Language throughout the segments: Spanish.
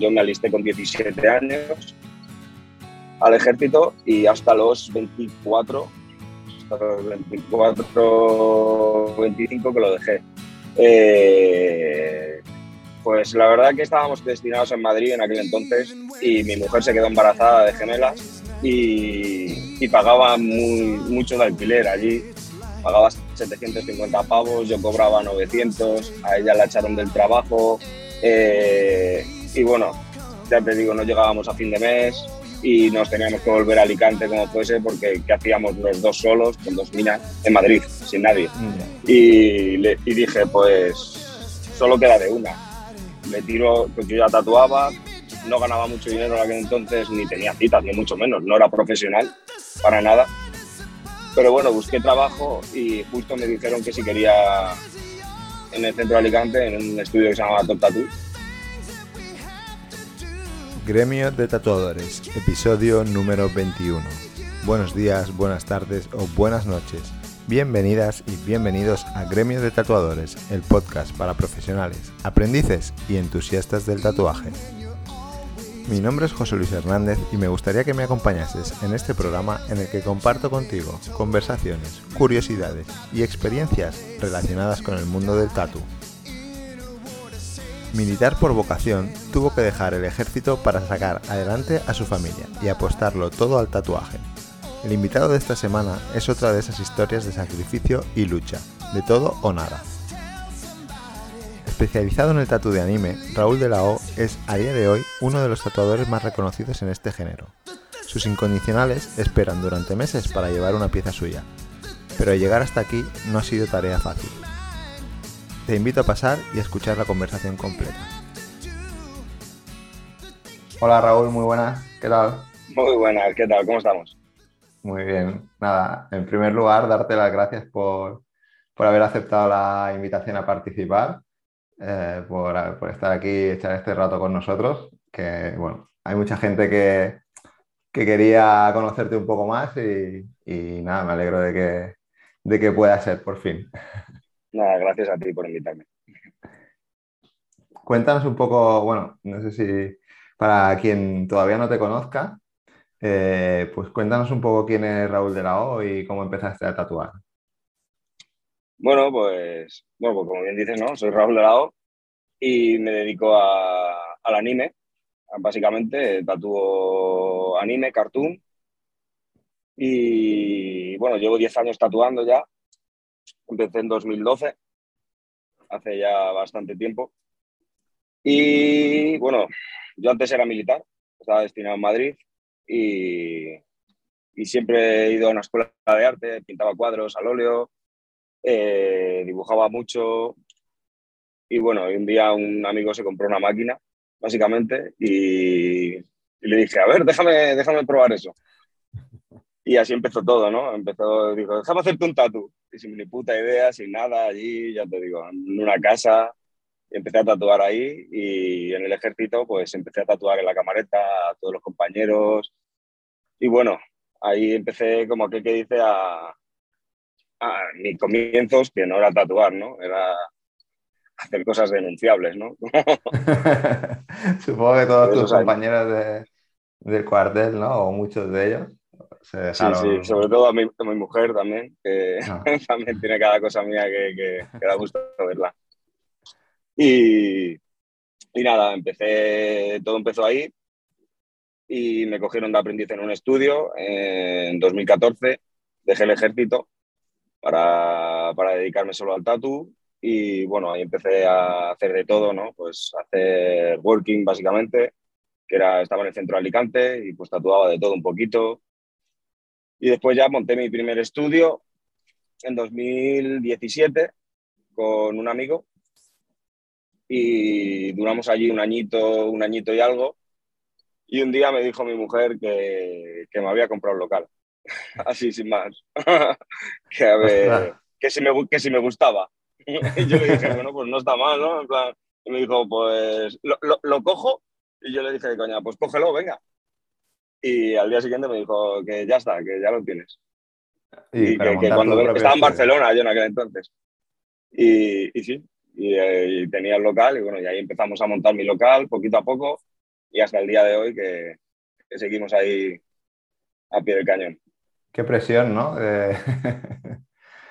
yo me alisté con 17 años al ejército y hasta los 24, hasta los 24, 25 que lo dejé. Eh, pues la verdad que estábamos destinados en Madrid en aquel entonces y mi mujer se quedó embarazada de gemelas y, pagaba mucho de alquiler allí. Pagaba 750 pavos, yo cobraba 900, a ella la echaron del trabajo eh, y bueno, ya te digo, no llegábamos a fin de mes y nos teníamos que volver a Alicante como fuese porque ¿qué hacíamos los dos solos con dos minas en Madrid, sin nadie? Mm. Y, le, y dije, pues solo queda de una. Me tiro, porque yo ya tatuaba, no ganaba mucho dinero en aquel entonces, ni tenía citas, ni mucho menos, no era profesional para nada. Pero bueno, busqué trabajo y justo me dijeron que si quería en el centro de Alicante, en un estudio que se llamaba Top Tattoo. Gremio de Tatuadores, episodio número 21. Buenos días, buenas tardes o buenas noches. Bienvenidas y bienvenidos a Gremio de Tatuadores, el podcast para profesionales, aprendices y entusiastas del tatuaje. Mi nombre es José Luis Hernández y me gustaría que me acompañases en este programa en el que comparto contigo conversaciones, curiosidades y experiencias relacionadas con el mundo del tatu. Militar por vocación, tuvo que dejar el ejército para sacar adelante a su familia y apostarlo todo al tatuaje. El invitado de esta semana es otra de esas historias de sacrificio y lucha, de todo o nada. Especializado en el tatu de anime, Raúl de la O es a día de hoy uno de los tatuadores más reconocidos en este género. Sus incondicionales esperan durante meses para llevar una pieza suya, pero llegar hasta aquí no ha sido tarea fácil. Te invito a pasar y a escuchar la conversación completa. Hola Raúl, muy buenas, ¿qué tal? Muy buenas, ¿qué tal? ¿Cómo estamos? Muy bien, nada, en primer lugar, darte las gracias por, por haber aceptado la invitación a participar eh, por, estar aquí y echar este rato con nosotros. Que bueno, hay mucha gente que, quería conocerte un poco más y, nada, me alegro de que, de que pueda ser por fin. Nada, gracias a ti por invitarme. Cuéntanos un poco, bueno, no sé si para quien todavía no te conozca, eh, pues cuéntanos un poco quién es Raúl de la O y cómo empezaste a tatuar. Bueno, pues, bueno, pues como bien dices, ¿no? Soy Raúl Dorado y me dedico a, al anime. Básicamente, tatúo anime, cartoon. Y bueno, llevo 10 años tatuando ya. Empecé en 2012, hace ya bastante tiempo. Y bueno, yo antes era militar, estaba destinado en Madrid y, y siempre he ido a una escuela de arte, pintaba cuadros al óleo, eh, dibujaba mucho y bueno, un día un amigo se compró una máquina, básicamente, y, le dije, a ver, déjame, déjame probar eso. Y así empezó todo, ¿no? Empezó, dijo, déjame hacerte un tatu. Sin ni puta idea, sin nada, allí, ya te digo, en una casa, empecé a tatuar ahí y en el ejército pues empecé a tatuar en la camareta a todos los compañeros y bueno, ahí empecé como que, que dice a, a mis comienzos, que no era tatuar, ¿no? Era hacer cosas denunciables, ¿no? Supongo que todos tus compañeros de, del cuartel, ¿no? O muchos de ellos. Se Sí, sí, sobre todo a mi, mi mujer también, que ah. también tiene cada cosa mía que, que, da gusto verla. Y, y nada, empecé, todo empezó ahí y me cogieron de aprendiz en un estudio en 2014, dejé el ejército para, para dedicarme solo al tatu y bueno, ahí empecé a hacer de todo, ¿no? Pues hacer working básicamente, que era, estaba en el centro de Alicante y pues tatuaba de todo un poquito. Y después ya monté mi primer estudio en 2017 con un amigo y duramos allí un añito, un añito y algo. Y un día me dijo mi mujer que, que me había comprado un local. así sin más. que, a ver, que, si me, que si me gustaba. y yo le dije, bueno, pues no está mal, ¿no? En plan, y me dijo, pues lo, lo, cojo. Y yo le dije, coña, pues cógelo, venga. Y al día siguiente me dijo que ya está, que ya lo tienes. Y, que, cuando estaba en Barcelona yo en aquel entonces. Y, y sí, y, eh, y, tenía el local y bueno, y ahí empezamos a montar mi local poquito a poco y hasta el día de hoy que, seguimos ahí a pie del cañón. Qué presión, ¿no?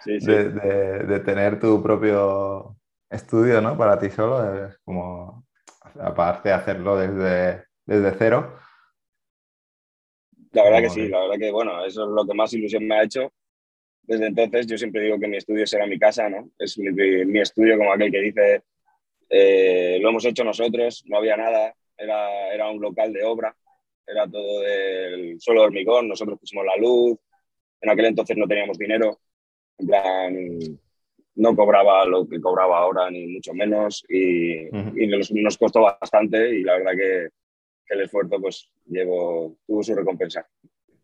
De, de, tener tu propio estudio, ¿no? Para ti solo, es como, aparte de hacerlo desde, desde cero. La verdad que sí, la verdad que, bueno, eso es lo que más ilusión me ha hecho. Desde entonces yo siempre digo que mi estudio será mi casa, ¿no? Es mi, estudio como aquel que dice, eh, lo hemos hecho nosotros, no había nada, era, era un local de obra, era todo del suelo de hormigón, nosotros pusimos la luz, en aquel entonces no teníamos dinero, en plan, no cobraba lo que cobraba ahora, ni mucho menos, y, nos, costó bastante y la verdad que, el esfuerzo pues llevo, tuvo su recompensa.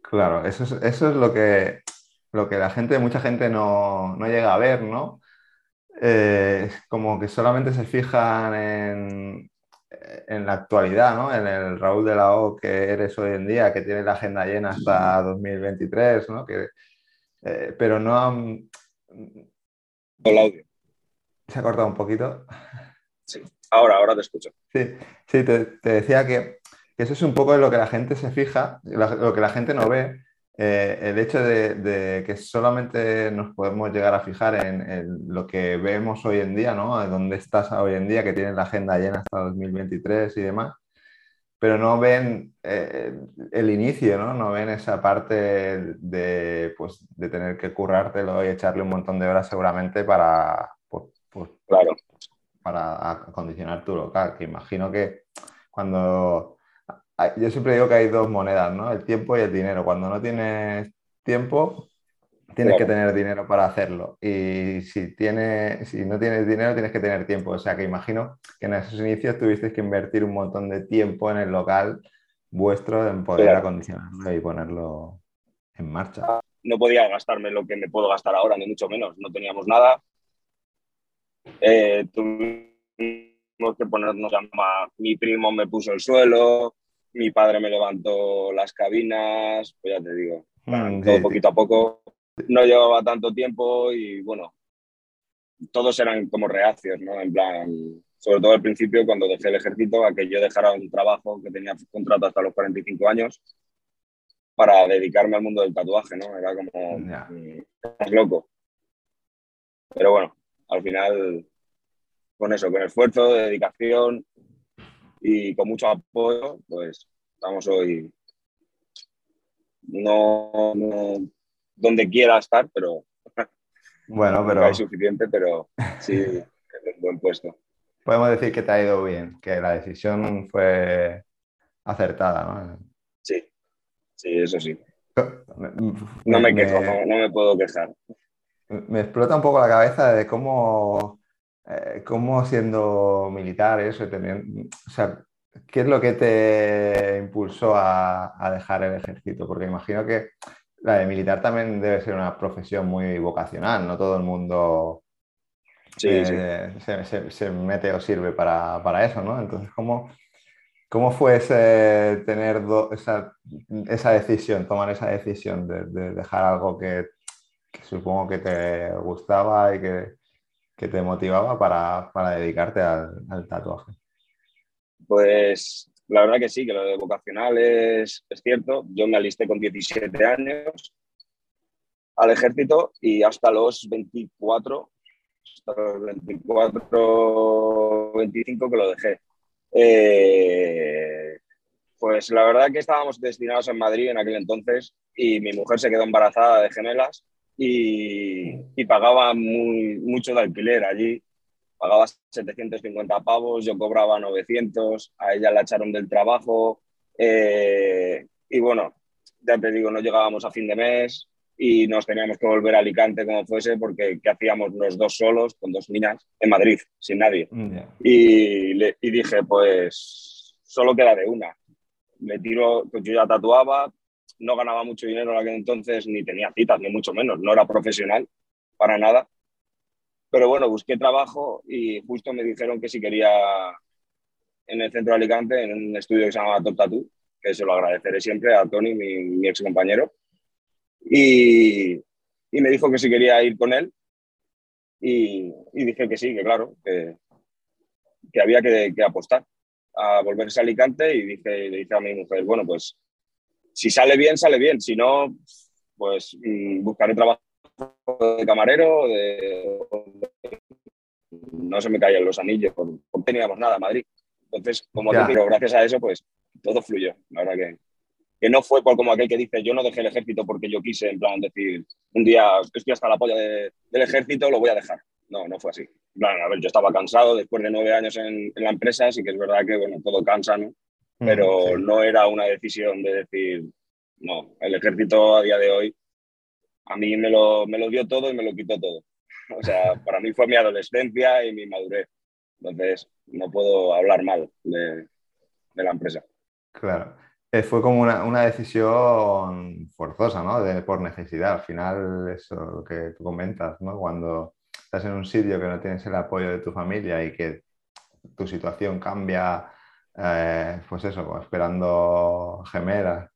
Claro, eso es, eso es lo, que, lo que la gente, mucha gente no, no llega a ver, ¿no? Eh, como que solamente se fijan en, en la actualidad, ¿no? En el Raúl de la O que eres hoy en día, que tiene la agenda llena hasta 2023, ¿no? Que, eh, pero no... El audio. ¿Se ha cortado un poquito? Sí, ahora, ahora te escucho. Sí, sí te, decía que, eso es un poco lo que la gente se fija, lo, que la gente no ve. Eh, el hecho de, que solamente nos podemos llegar a fijar en, lo que vemos hoy en día, ¿no? dónde estás hoy en día, que tienes la agenda llena hasta 2023 y demás, pero no ven eh, el inicio, ¿no? No ven esa parte de, pues, de tener que currártelo y echarle un montón de horas seguramente para, pues, pues, claro. para acondicionar tu local, que imagino que cuando... Yo siempre digo que hay dos monedas, ¿no? El tiempo y el dinero. Cuando no tienes tiempo, tienes que tener dinero para hacerlo. Y si, tiene, si no tienes dinero, tienes que tener tiempo. O sea que imagino que en esos inicios tuvisteis que invertir un montón de tiempo en el local vuestro en poder acondicionarlo y ponerlo en marcha. No podía gastarme lo que me puedo gastar ahora, ni mucho menos. No teníamos nada. Eh, tuvimos que ponernos a... Mi primo me puso el suelo, mi padre me levantó las cabinas, pues ya te digo, mm, todo poquito a poco no llevaba tanto tiempo y bueno, todos eran como reacios, ¿no? En plan, sobre todo al principio cuando dejé el ejército, a que yo dejara un trabajo que tenía contrato hasta los 45 años para dedicarme al mundo del tatuaje, ¿no? Era como más loco. Pero bueno, al final, con eso, con esfuerzo, dedicación y con mucho apoyo, pues estamos hoy no, no donde quiera estar, pero bueno, pero hay suficiente, pero sí, es un buen puesto. Podemos decir que te ha ido bien, que la decisión fue acertada, ¿no? Sí, sí, eso sí. No me, quejo, no, me puedo quejar. Me explota un poco la cabeza de cómo, eh, cómo siendo militar, eso, teniendo, o sea, ¿qué es lo que te impulsó a, a dejar el ejército? Porque imagino que la de militar también debe ser una profesión muy vocacional, no todo el mundo eh, Se, mete o sirve para, eso, ¿no? Entonces, ¿cómo, cómo fue ese, tener esa, decisión, tomar esa decisión de, dejar algo que, supongo que te gustaba y que, te motivaba para, dedicarte al tatuaje? Pues la verdad que sí, que lo de vocacional es, cierto. Yo me alisté con 17 años al ejército y hasta los 24, hasta los 24, 25 que lo dejé. Eh, pues la verdad que estábamos destinados en Madrid en aquel entonces y mi mujer se quedó embarazada de gemelas y, y pagaba muy, mucho de alquiler allí pagaba 750 pavos, yo cobraba 900, a ella la echaron del trabajo eh, y bueno, ya te digo, no llegábamos a fin de mes y nos teníamos que volver a Alicante como fuese porque ¿qué hacíamos los dos solos con dos niñas en Madrid, sin nadie? Mm, y, le, y dije, pues solo queda de una. Me tiro, pues yo ya tatuaba, no ganaba mucho dinero en aquel entonces, ni tenía citas, ni mucho menos, no era profesional para nada. Pero bueno, busqué trabajo y justo me dijeron que si quería en el centro de Alicante, en un estudio que se llama Top Tattoo, que se lo agradeceré siempre a Tony, mi, ex compañero. Y, y, me dijo que si quería ir con él. Y, dije que sí, que claro, que, que había que, que, apostar. a volverse a Alicante y dije, le dije a mi mujer, bueno, pues si sale bien, sale bien, si no, pues mm, buscaré trabajo de camarero, de, no se me caían los anillos, porque no teníamos nada en Madrid. Entonces, como te digo, gracias a eso, pues todo fluyó. La verdad que, que no fue como aquel que dice, yo no dejé el ejército porque yo quise, en plan, decir, un día estoy hasta la polla del ejército, lo voy a dejar. No, no fue así. a ver, yo estaba cansado después de nueve años en, la empresa, así que es verdad que, bueno, todo cansa, ¿no? Mm, Pero no era una decisión de decir, no, el ejército a día de hoy a mí me lo, me lo dio todo y me lo quitó todo. O sea, para mí fue mi adolescencia y mi madurez. Entonces, no puedo hablar mal de, de la empresa. Claro. Eh, fue como una, una, decisión forzosa, ¿no? De, por necesidad. Al final, eso lo que tú comentas, ¿no? Cuando estás en un sitio que no tienes el apoyo de tu familia y que tu situación cambia, eh, pues eso, esperando gemelas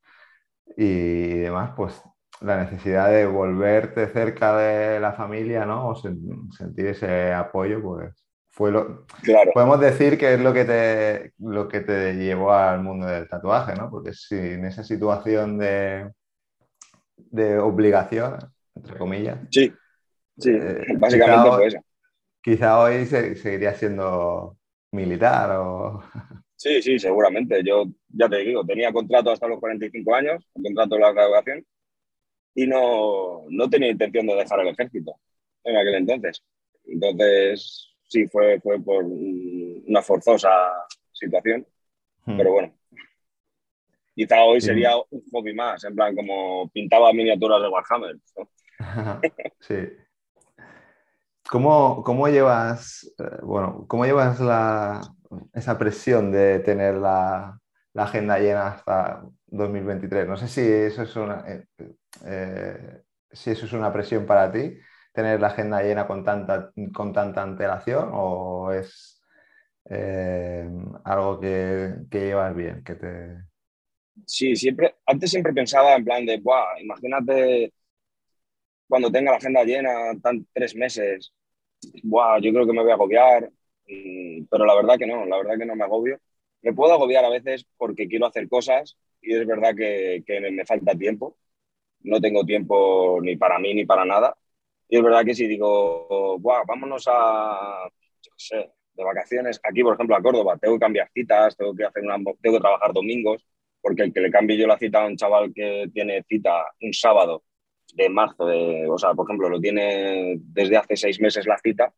y demás, pues la necesidad de volverte cerca de la familia, ¿no? O sentir ese apoyo, pues fue lo... Claro. Podemos decir que es lo que, te, lo que te llevó al mundo del tatuaje, ¿no? Porque sin esa situación de, de obligación, entre comillas. Sí, sí, eh, básicamente fue eso. Quizá hoy seguiría siendo militar o... Sí, sí, seguramente. Yo ya te digo, tenía contrato hasta los 45 años, contrato de la graduación, y no, no tenía intención de dejar el ejército en aquel entonces. Entonces, sí, fue, fue por una forzosa situación, hmm. pero bueno. Quizá hoy sería un hobby más, en plan, como pintaba miniaturas de Warhammer. sí. ¿Cómo, ¿Cómo, llevas, eh, bueno, cómo llevas la, esa presión de tener la, agenda llena hasta 2023? No sé si eso es una, eh, eh, si eso es una presión para ti, tener la agenda llena con tanta, con tanta antelación o es eh, algo que, que, llevas bien, que te... Sí, siempre, antes siempre pensaba en plan de, Buah, imagínate cuando tenga la agenda llena, tan tres meses, yo creo que me voy a agobiar, pero la verdad que no, la verdad que no me agobio. Me puedo agobiar a veces porque quiero hacer cosas y es verdad que, que me falta tiempo, no tengo tiempo ni para mí ni para nada. Y es verdad que si digo, vámonos a, yo sé, de vacaciones, aquí por ejemplo a Córdoba, tengo que cambiar citas, tengo que, hacer una, tengo que trabajar domingos, porque el que le cambie yo la cita a un chaval que tiene cita un sábado de marzo, de, o sea, por ejemplo, lo tiene desde hace seis meses la cita,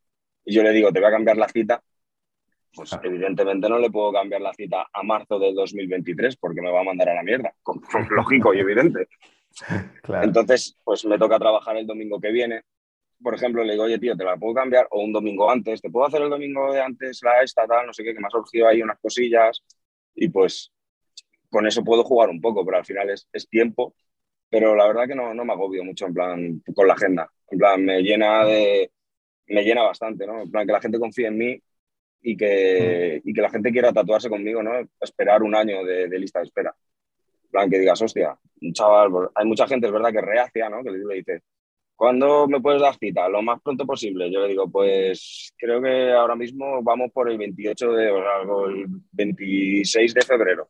y yo le digo, te voy a cambiar la cita, pues evidentemente no le puedo cambiar la cita a marzo del 2023 porque me va a mandar a la mierda, lógico y evidente. Entonces, pues me toca trabajar el domingo que viene. Por ejemplo, le digo, oye, tío, te la puedo cambiar o un domingo antes, te puedo hacer el domingo de antes la esta, tal, no sé qué, que me ha surgido ahí unas cosillas y pues con eso puedo jugar un poco, pero al final es, es tiempo. Pero la verdad que no, no me agobio mucho en plan con la agenda. En plan, me llena de, me llena bastante, ¿no? En plan, que la gente confíe en mí y que, mm. y que la gente quiera tatuarse conmigo, ¿no? Esperar un año de, de lista de espera plan que digas, hostia, un chaval, pues, hay mucha gente, es verdad, que reacia, ¿no? Que le dice, ¿cuándo me puedes dar cita? Lo más pronto posible. Yo le digo, pues creo que ahora mismo vamos por el 28 de, o el 26 de febrero.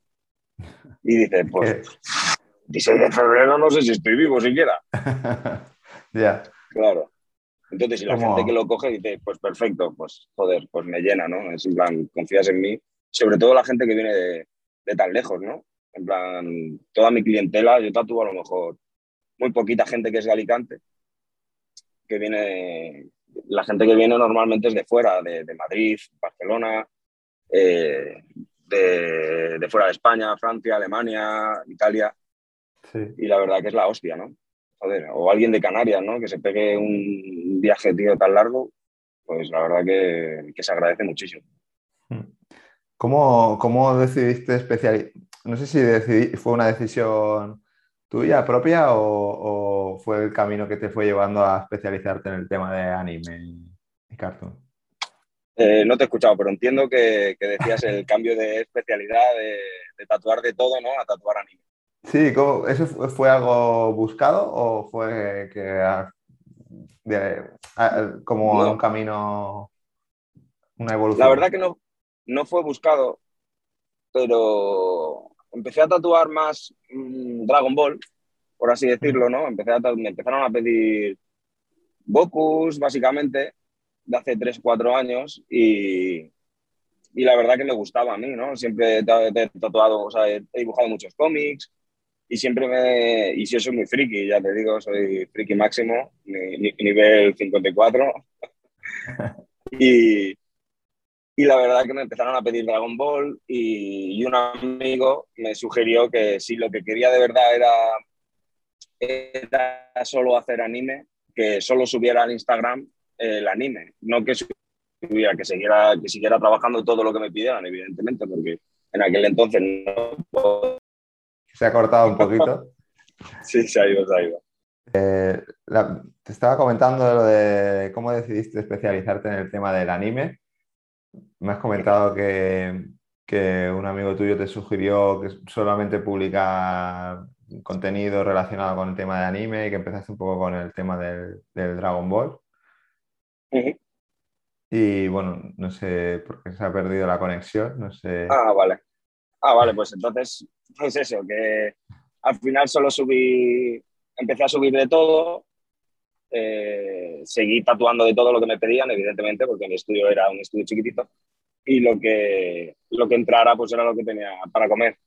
Y dice, pues, 26 de febrero no sé si estoy vivo siquiera. Ya. Claro. Entonces, si la gente que lo coge dice, pues perfecto, pues joder, pues me llena, ¿no? Es en plan, confías en mí. Sobre todo la gente que viene de, de tan lejos, ¿no? En plan, toda mi clientela, yo tatúo a lo mejor muy poquita gente que es de Alicante, que viene, la gente que viene normalmente es de fuera, de, Madrid, Barcelona, eh, de, fuera de España, Francia, Alemania, Italia. Y la verdad que es la hostia, ¿no? O alguien de Canarias, ¿no? Que se pegue un viaje, tío, tan largo, pues la verdad que, que se agradece muchísimo. ¿Cómo, cómo decidiste especializar? no sé si fue una decisión tuya propia o, fue el camino que te fue llevando a especializarte en el tema de anime y cartoon. Eh, no te he escuchado, pero entiendo que, decías el cambio de especialidad de, tatuar de todo, ¿no? A tatuar anime. Sí, ¿eso fue algo buscado o fue que como un camino, una evolución? La verdad que no, no fue buscado pero empecé a tatuar más mm, Dragon Ball, por así decirlo, ¿no? Empecé a, me empezaron a pedir Gokus, básicamente, de hace 3, 4 años y, y la verdad que me gustaba a mí, ¿no? Siempre he, tatuado, o sea, he, dibujado muchos cómics y siempre me... Y yo soy muy friki, ya te digo, soy friki máximo, nivel 54. y, y la verdad que me empezaron a pedir Dragon Ball y, un amigo me sugirió que si lo que quería de verdad era, era solo hacer anime, que solo subiera al Instagram el anime, no que subiera, que siguiera, que siguiera trabajando todo lo que me pidieran, evidentemente, porque en aquel entonces no... Se ha cortado un poquito. sí, se ha ido, se ha ido. Eh, te estaba comentando lo de cómo decidiste especializarte en el tema del anime me has comentado que, un amigo tuyo te sugirió que solamente publica contenido relacionado con el tema de anime y que empezaste un poco con el tema del, Dragon Ball. Y bueno, no sé por qué se ha perdido la conexión, no sé. Ah, vale. Ah, vale, pues entonces, pues eso, que al final solo subí, empecé a subir de todo eh, seguí tatuando de todo lo que me pedían, evidentemente, porque mi estudio era un estudio chiquitito y lo que, lo que entrara pues era lo que tenía para comer.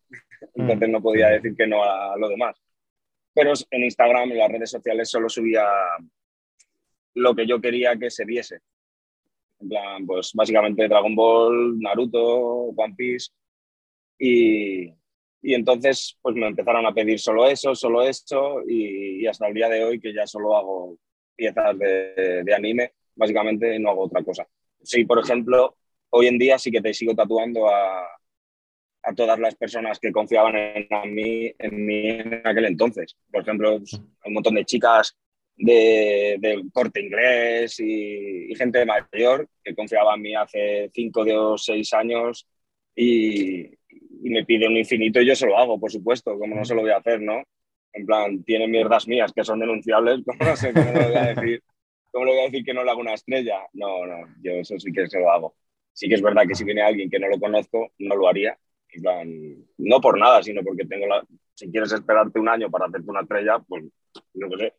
Mm. Entonces no podía decir que no a lo demás. Pero en Instagram, en las redes sociales, solo subía lo que yo quería que se viese. En plan, pues básicamente Dragon Ball, Naruto, One Piece. Y, y entonces pues me empezaron a pedir solo eso, solo eso y, y, hasta el día de hoy que ya solo hago piezas de, anime, básicamente no hago otra cosa. Sí, por ejemplo, hoy en día sí que te sigo tatuando a, a todas las personas que confiaban en, mí, en mí en aquel entonces. Por ejemplo, un montón de chicas de, del corte inglés y, gente mayor que confiaba en mí hace cinco o seis años y, y, me pide un infinito y yo se lo hago, por supuesto, como no se lo voy a hacer, ¿no? en plan, tiene mierdas mías que son denunciables, ¿cómo no sé cómo le voy a decir? ¿Cómo le voy a decir que no le hago una estrella? No, no, yo eso sí que se lo hago. Sí que es verdad que si viene alguien que no lo conozco, no lo haría. En plan, no por nada, sino porque tengo la... Si quieres esperarte un año para hacerte una estrella, pues no sé.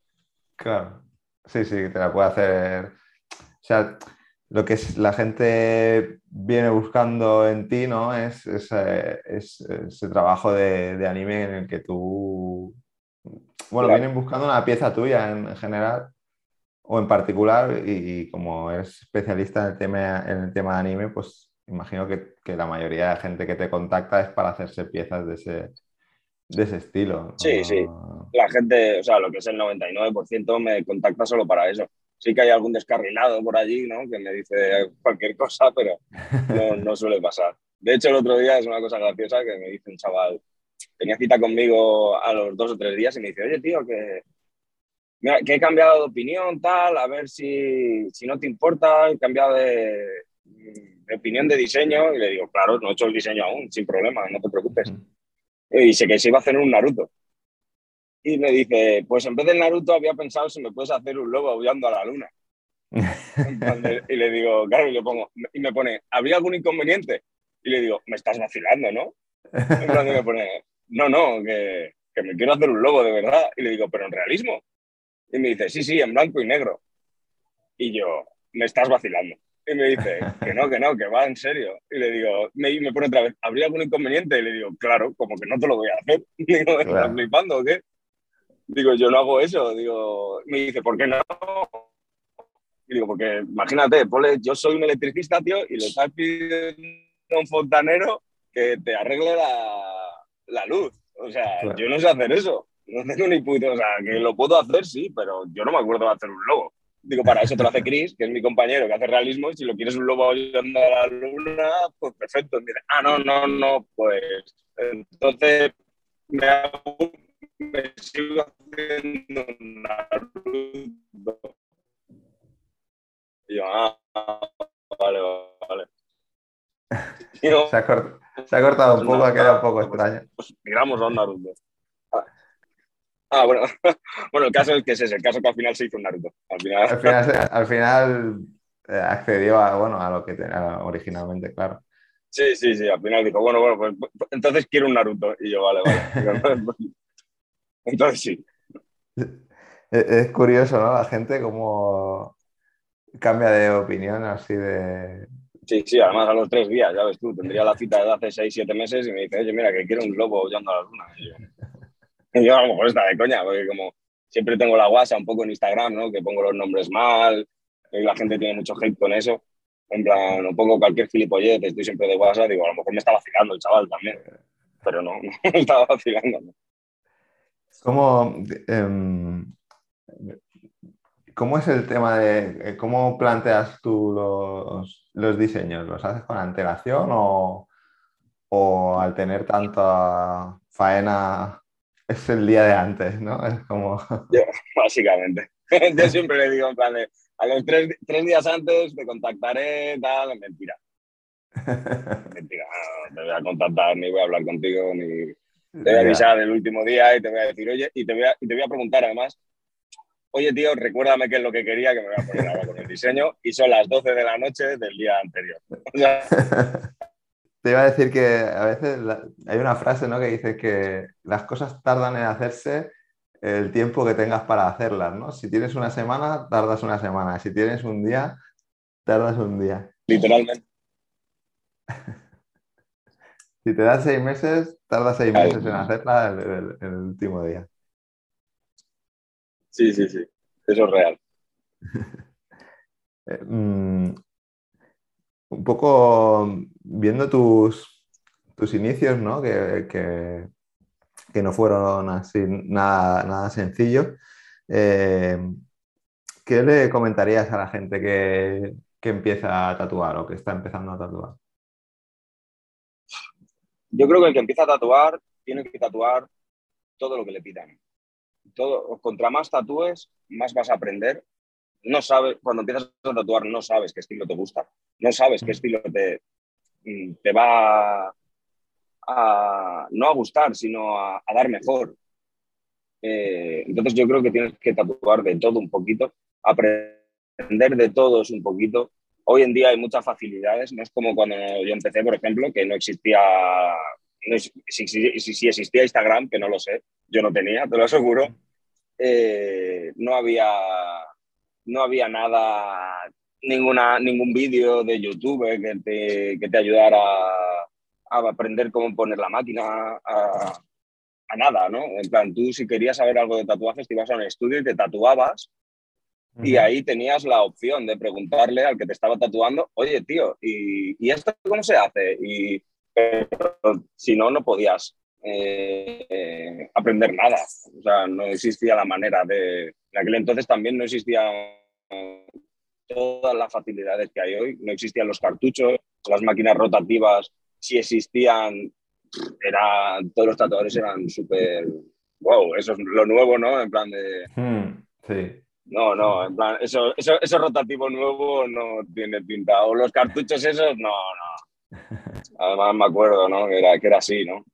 Claro. Sí, sí, te la puede hacer. O sea, lo que es, la gente viene buscando en ti, ¿no? Es, ese trabajo de, de, anime en el que tú bueno, vienen buscando una pieza tuya en, general o en particular y, como eres especialista en el tema, en el tema de anime, pues imagino que, que, la mayoría de gente que te contacta es para hacerse piezas de ese, de ese estilo. Sí, sí. La gente, o sea, lo que es el 99% me contacta solo para eso. Sí que hay algún descarrilado por allí, ¿no? Que me dice cualquier cosa, pero no, no suele pasar. De hecho, el otro día es una cosa graciosa que me dice un chaval, tenía cita conmigo a los dos o tres días y me dice, oye, tío, que, que he cambiado de opinión, tal, a ver si, si no te importa, he cambiado de, de, opinión de diseño. Y le digo, claro, no he hecho el diseño aún, sin problema, no te preocupes. Y dice que se iba a hacer un Naruto. Y me dice, pues en vez del Naruto había pensado si me puedes hacer un lobo aullando a la luna. y le digo, claro, y le pongo, y me pone, ¿habría algún inconveniente? Y le digo, me estás vacilando, ¿no? Y me pone, no, no, que, que, me quiero hacer un logo de verdad. Y le digo, pero en realismo. Y me dice, sí, sí, en blanco y negro. Y yo, me estás vacilando. Y me dice, que no, que no, que va en serio. Y le digo, me, me pone otra vez, ¿habría algún inconveniente? Y le digo, claro, como que no te lo voy a hacer. Y digo, ¿estás flipando o qué? Digo, yo no hago eso. Digo, me dice, ¿por qué no? Y digo, porque imagínate, yo soy un electricista, tío, y le estás pidiendo a un fontanero que te arregle la, la luz. O sea, yo no sé hacer eso. No tengo ni puto. O sea, que lo puedo hacer, sí, pero yo no me acuerdo de hacer un logo. Digo, para eso te lo hace Chris, que es mi compañero que hace realismo, y si lo quieres un logo ayudando a la luna, pues perfecto. Dice, ah, no, no, no, pues entonces me, hago, me sigo haciendo luz. Y yo, ah, vale, vale. se, ha cortado, un poco, ha quedado un poco extraño. Pues miramos a un Naruto. Ah, ah bueno. bueno, el caso es que es ese, el caso que al final se hizo un Naruto. Al final, al final, eh, accedió a, bueno, a lo que tenía originalmente, claro. Sí, sí, sí. Al final dijo, bueno, bueno, pues, pues entonces quiero un Naruto. Y yo, vale, vale. entonces sí. Es curioso, ¿no? La gente como cambia de opinión así de... Sí, sí, además a los tres días, ya ves tú, tendría la cita de hace seis, siete meses y me dice, oye, mira, que quiero un globo huyendo a la luna. Y yo, a lo mejor está de coña, porque como siempre tengo la guasa un poco en Instagram, ¿no? Que pongo los nombres mal, y la gente tiene mucho hate con eso. En plan, no pongo cualquier gilipollez, estoy siempre de WhatsApp, digo, a lo mejor me está vacilando el chaval también. Pero no, no me estaba vacilando. ¿Cómo, em, ¿Cómo es el tema de eh, cómo planteas tú los, los diseños? ¿Los haces con antelación o, o, al tener tanta faena es el día de antes, ¿no? Es como... básicamente. Yo siempre le digo en plan de, a los tres, tres, días antes te contactaré, tal, mentira. mentira, no, te voy a contactar, ni voy a hablar contigo, ni te voy a avisar el último día y te voy a decir, oye, y te voy a, y te voy a preguntar además, oye tío, recuérdame qué es lo que quería, que me voy a poner ahora con el diseño, y son las 12 de la noche del día anterior. te iba a decir que a veces hay una frase ¿no? que dice que las cosas tardan en hacerse el tiempo que tengas para hacerlas, ¿no? Si tienes una semana, tardas una semana. Si tienes un día, tardas un día. Literalmente. si te das seis meses, tardas seis meses en hacerla el, último día. Sí, sí, sí. Eso es real. Eh, mm, un poco viendo tus, tus inicios, ¿no? que que no fueron así nada, nada sencillos. Eh, ¿Qué le comentarías a la gente que, empieza a tatuar o que está empezando a tatuar? Yo creo que el que empieza a tatuar tiene que tatuar todo lo que le pidan. Todo, contra más tatúes, más vas a aprender. No sabes, cuando empiezas a tatuar, no sabes qué estilo te gusta, no sabes qué estilo te, te va no a gustar, sino a, dar mejor. Eh, entonces yo creo que tienes que tatuar de todo un poquito, aprender de todos un poquito. Hoy en día hay muchas facilidades, no es como cuando yo empecé, por ejemplo, que no existía, si, si, existía Instagram, que no lo sé, yo no tenía, te lo aseguro, eh, no, había, no había nada, ninguna, ningún vídeo de YouTube que te, que te ayudara a aprender cómo poner la máquina, a, nada, ¿no? En plan, tú si querías saber algo de tatuajes, te ibas a un estudio y te tatuabas y ahí tenías la opción de preguntarle al que te estaba tatuando, oye, tío, ¿y, esto cómo se hace? Y si no, no podías eh, aprender nada. O sea, no existía la manera de... En aquel entonces también no existían todas las facilidades que hay hoy. No existían los cartuchos, las máquinas rotativas si existían, era, todos los tatuadores eran súper, wow, eso es lo nuevo, ¿no? En plan de... Hmm, sí. No, no, en plan, eso, eso, eso rotativo nuevo no tiene pinta. O los cartuchos esos, no, no. Además me acuerdo, ¿no? Que era, que era así, ¿no?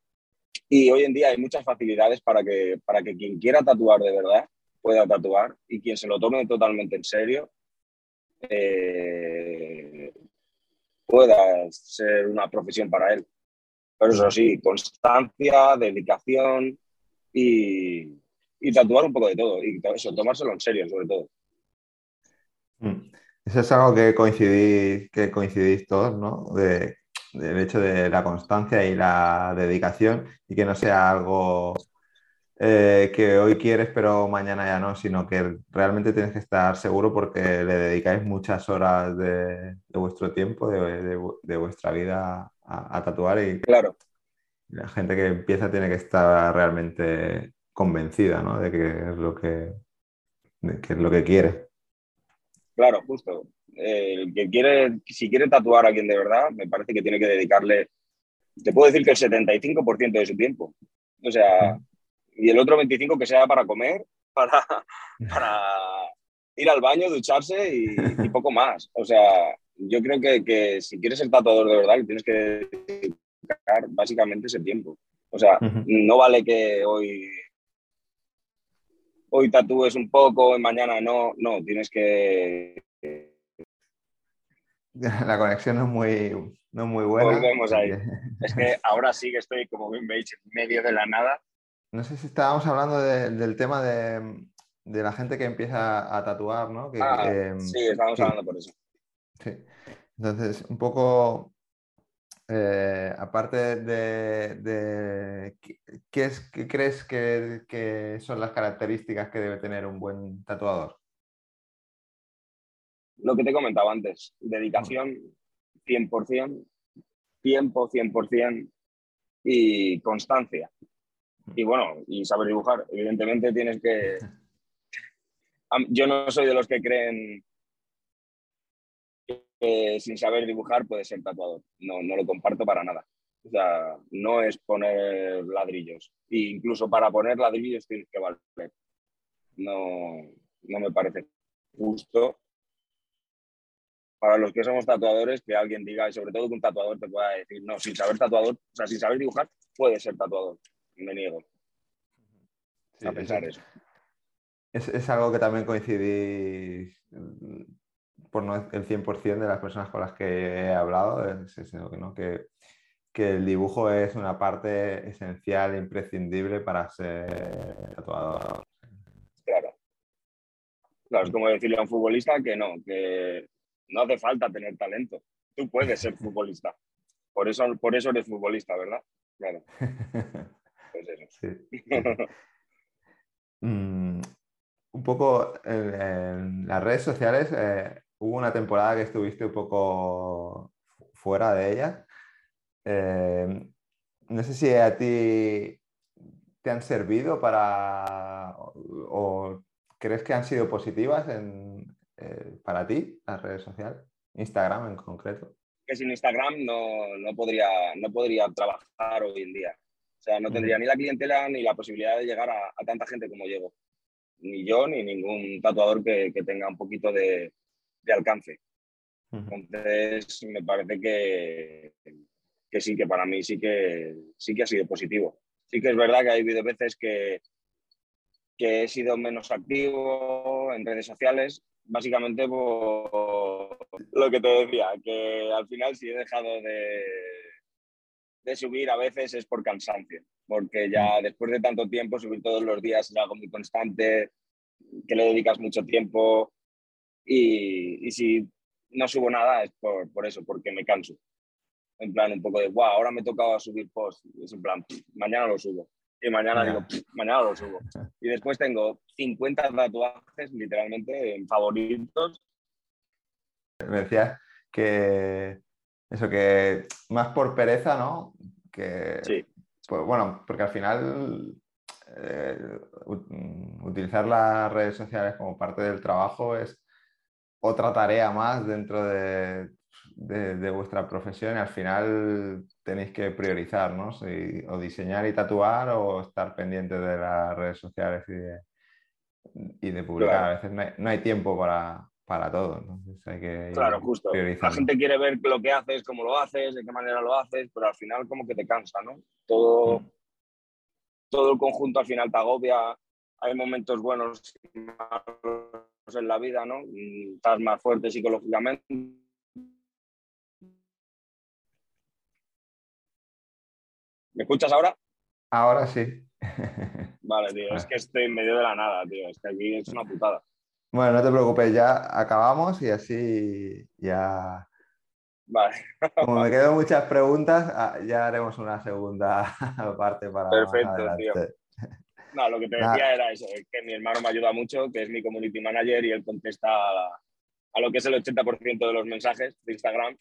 Y hoy en día hay muchas facilidades para que, para que quien quiera tatuar de verdad pueda tatuar y quien se lo tome totalmente en serio eh, pueda ser una profesión para él. Pero eso sí, constancia, dedicación y, tatuar un poco de todo. Y eso, tomárselo en serio, sobre todo. Mm. Eso es algo que coincidís, que coincidís todos, ¿no? De, del hecho de la constancia y la dedicación y que no sea algo eh, que hoy quieres pero mañana ya no, sino que realmente tienes que estar seguro porque le dedicáis muchas horas de, vuestro tiempo, de, vuestra vida a, tatuar y claro. la gente que empieza tiene que estar realmente convencida ¿no? de que es lo que, es lo que quiere. Claro, justo. el que quiere, si quiere tatuar a alguien de verdad, me parece que tiene que dedicarle, te puedo decir que el 75% de su tiempo. O sea, y el otro 25 que sea para comer, para, para ir al baño, ducharse y, poco más. O sea, yo creo que, que, si quieres ser tatuador de verdad, tienes que dedicar básicamente ese tiempo. O sea, no vale que hoy, hoy tatúes un poco y mañana no, no, tienes que... La conexión es muy, no muy buena. Volvemos ahí. Es que ahora sí que estoy, como bien veis, en medio de la nada. No sé si estábamos hablando del tema de, la gente que empieza a tatuar, ¿no? Ah, sí, estábamos hablando por eso. Sí. Entonces, un poco, eh, aparte de, ¿qué, es, qué crees que, que, son las características que debe tener un buen tatuador? Lo que te comentaba antes, dedicación 100%, tiempo 100% y constancia. Y bueno, y saber dibujar. Evidentemente tienes que... Yo no soy de los que creen que sin saber dibujar puede ser tatuador. No, no lo comparto para nada. O sea, no es poner ladrillos. E incluso para poner ladrillos tienes que valer. No, no me parece justo para los que somos tatuadores que alguien diga, y sobre todo que un tatuador te pueda decir, no, sin saber tatuador, o sea, sin saber dibujar, puede ser tatuador. Me niego a pensar eso. Es, algo que también coincidís por no el 100% de las personas con las que he hablado, es que, que, el dibujo es una parte esencial, imprescindible para ser tatuador. Claro. Claro, es como decirle a un futbolista que no, que no hace falta tener talento. Tú puedes ser futbolista. Por eso, por eso eres futbolista, ¿verdad? Claro. Pues eso. Mm, un poco en, las redes sociales eh, hubo una temporada que estuviste un poco fuera de ellas. Eh, no sé si a ti te han servido para o, crees que han sido positivas en, eh, para ti, las redes sociales? Instagram en concreto. Que sin Instagram no, no, podría, no podría trabajar hoy en día. O sea, no tendría ni la clientela ni la posibilidad de llegar a, tanta gente como llego. Ni yo, ni ningún tatuador que, que tenga un poquito de, de alcance. Entonces, me parece que, que, sí, que para mí sí que, sí que ha sido positivo. Sí que es verdad que ha habido veces que, que he sido menos activo en redes sociales básicamente por lo que te decía, que al final si he dejado de, de subir a veces es por cansancio, porque ya después de tanto tiempo subir todos los días es algo muy constante, que le dedicas mucho tiempo y, y si no subo nada es por, por, eso, porque me canso. En plan, un poco de, wow, ahora me tocaba subir post. Es en plan, mañana lo subo y mañana digo, mañana lo subo. Y después tengo 50 tatuajes literalmente en favoritos. Me decías que eso, que más por pereza, ¿no? Que, sí. Pues bueno, porque al final eh, utilizar las redes sociales como parte del trabajo es otra tarea más dentro de, de, vuestra profesión y al final tenéis que priorizar, ¿no? o diseñar y tatuar o estar pendiente de las redes sociales y de, y de publicar. A veces no hay, tiempo para, para, todo, entonces hay que Claro, justo. La gente quiere ver lo que haces, cómo lo haces, de qué manera lo haces, pero al final como que te cansa, ¿no? Todo, mm. todo el conjunto al final te agobia, hay momentos buenos y malos en la vida, ¿no? Estás más fuerte psicológicamente ¿Me escuchas ahora? Ahora sí. Vale, tío, es que estoy en medio de la nada, tío. Es que aquí es una putada. Bueno, no te preocupes, ya acabamos y así ya. Vale. Como me quedan muchas preguntas, ah, ya haremos una segunda parte para. Perfecto, tío. No, lo que te decía era eso, que mi hermano me ayuda mucho, que es mi community manager y él contesta a, lo que es el 80% de los mensajes de Instagram.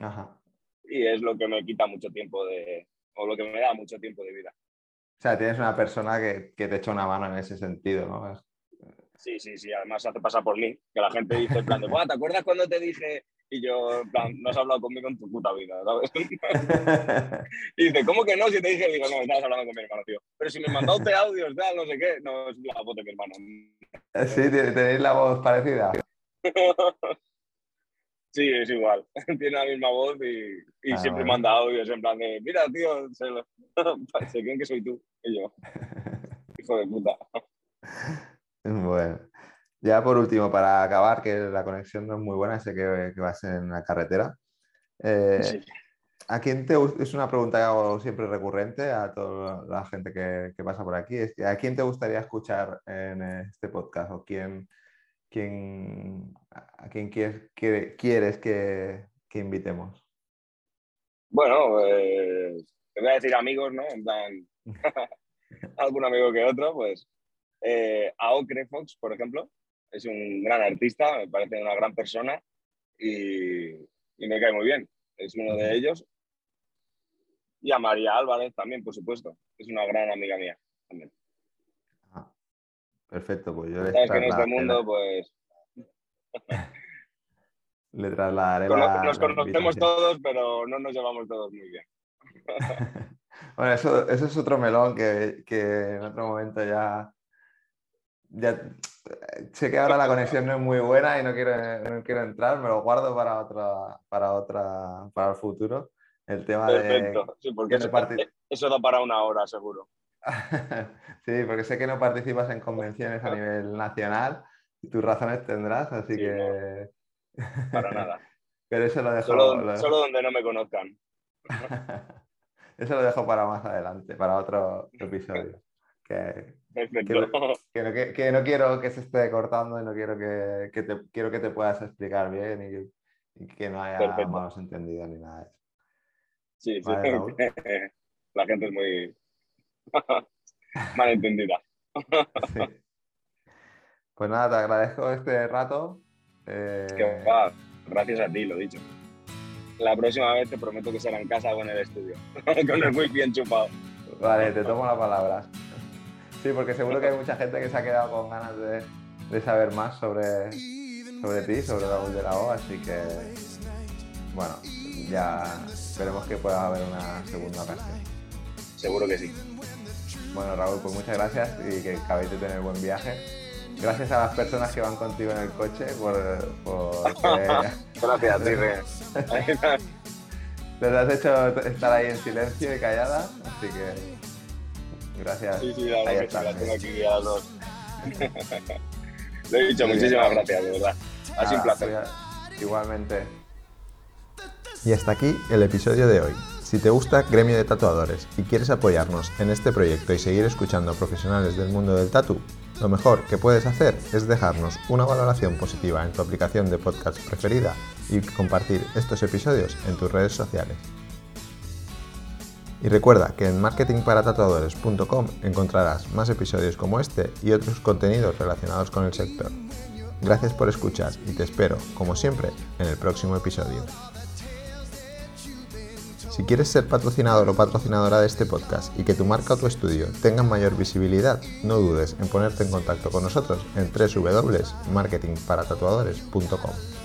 Y es lo que me quita mucho tiempo de, o lo que me da mucho tiempo de vida. O sea, tienes una persona que, que te echa una mano en ese sentido, ¿no? Sí, sí, sí, además hace pasar por mí, que la gente dice en plan de, ¿te acuerdas cuando te dije? Y yo, en plan, no has hablado conmigo en tu puta vida, ¿sabes? y dice, ¿cómo que no? Si te dije, digo, no, estabas hablando con mi hermano, tío. Pero si me mandaste audios, tal, no sé qué, no, es la foto de mi hermano. Sí, tenéis la voz parecida. Sí, es igual. Tiene la misma voz y, y ah, siempre manda audios en plan de, mira, tío, se, se creen que soy tú. Y yo, hijo de puta. Bueno, ya por último, para acabar, que la conexión no es muy buena, sé que, que vas en la carretera. Eh, ¿A quién te es una pregunta que hago siempre recurrente a toda la gente que, pasa por aquí? Es ¿A quién te gustaría escuchar en este podcast? ¿O quién, quién a quién quieres, quieres que, invitemos? Bueno, pues te voy a decir amigos, ¿no? En plan, algún amigo que otro, pues eh, a Ocre Fox, por ejemplo, es un gran artista, me parece una gran persona y, y me cae muy bien. Es uno de ellos y a María Álvarez también, por supuesto. Es una gran amiga mía también. Ah, perfecto, pues yo Sabes que en este mundo, pues... le trasladaré Nos conocemos todos, pero no nos llevamos todos muy bien. bueno, eso, eso, es otro melón que, que, en otro momento ya... Ya sé que ahora la conexión no es muy buena y no quiero, no quiero entrar, me lo guardo para otra, para otra, para el futuro. El tema Perfecto. de. Sí, porque eso, da para una hora, seguro. sí, porque sé que no participas en convenciones a nivel nacional y tus razones tendrás, así que. para nada. Pero eso lo dejo. Solo, donde no me conozcan. eso lo dejo para más adelante, para otro episodio. Que, que, no, quiero que se esté cortando y no quiero que, te, quiero que te puedas explicar bien y, que no haya malos entendidos ni nada de eso. Sí, sí. La gente es muy malentendida. sí. Pues nada, te agradezco este rato. Eh... gracias a ti, lo dicho. La próxima vez te prometo que será en casa o en el estudio, con el muy bien chupado. Vale, te tomo la palabra. Sí, porque seguro que hay mucha gente que se ha quedado con ganas de, de saber más sobre, sobre ti, sobre Raúl de la O, así que, bueno, ya esperemos que pueda haber una segunda ocasión. Seguro que sí. Bueno, Raúl, pues muchas gracias y que acabéis de tener buen viaje. Gracias a las personas que van contigo en el coche por... gracias, sí, Les has hecho estar ahí en silencio y callada, así que gracias. Sí, sí, la verdad que la tengo aquí a los Lo he dicho, muchísimas gracias, de verdad. Ha sido un placer. Igualmente. Y hasta aquí el episodio de hoy. Si te gusta Gremio de Tatuadores y quieres apoyarnos en este proyecto y seguir escuchando a profesionales del mundo del tatu, lo mejor que puedes hacer es dejarnos una valoración positiva en tu aplicación de podcast preferida y compartir estos episodios en tus redes sociales. Y recuerda que en marketingparatatuadores.com encontrarás más episodios como este y otros contenidos relacionados con el sector. Gracias por escuchar y te espero, como siempre, en el próximo episodio. Si quieres ser patrocinador o patrocinadora de este podcast y que tu marca o tu estudio tengan mayor visibilidad, no dudes en ponerte en contacto con nosotros en www.marketingparatatuadores.com.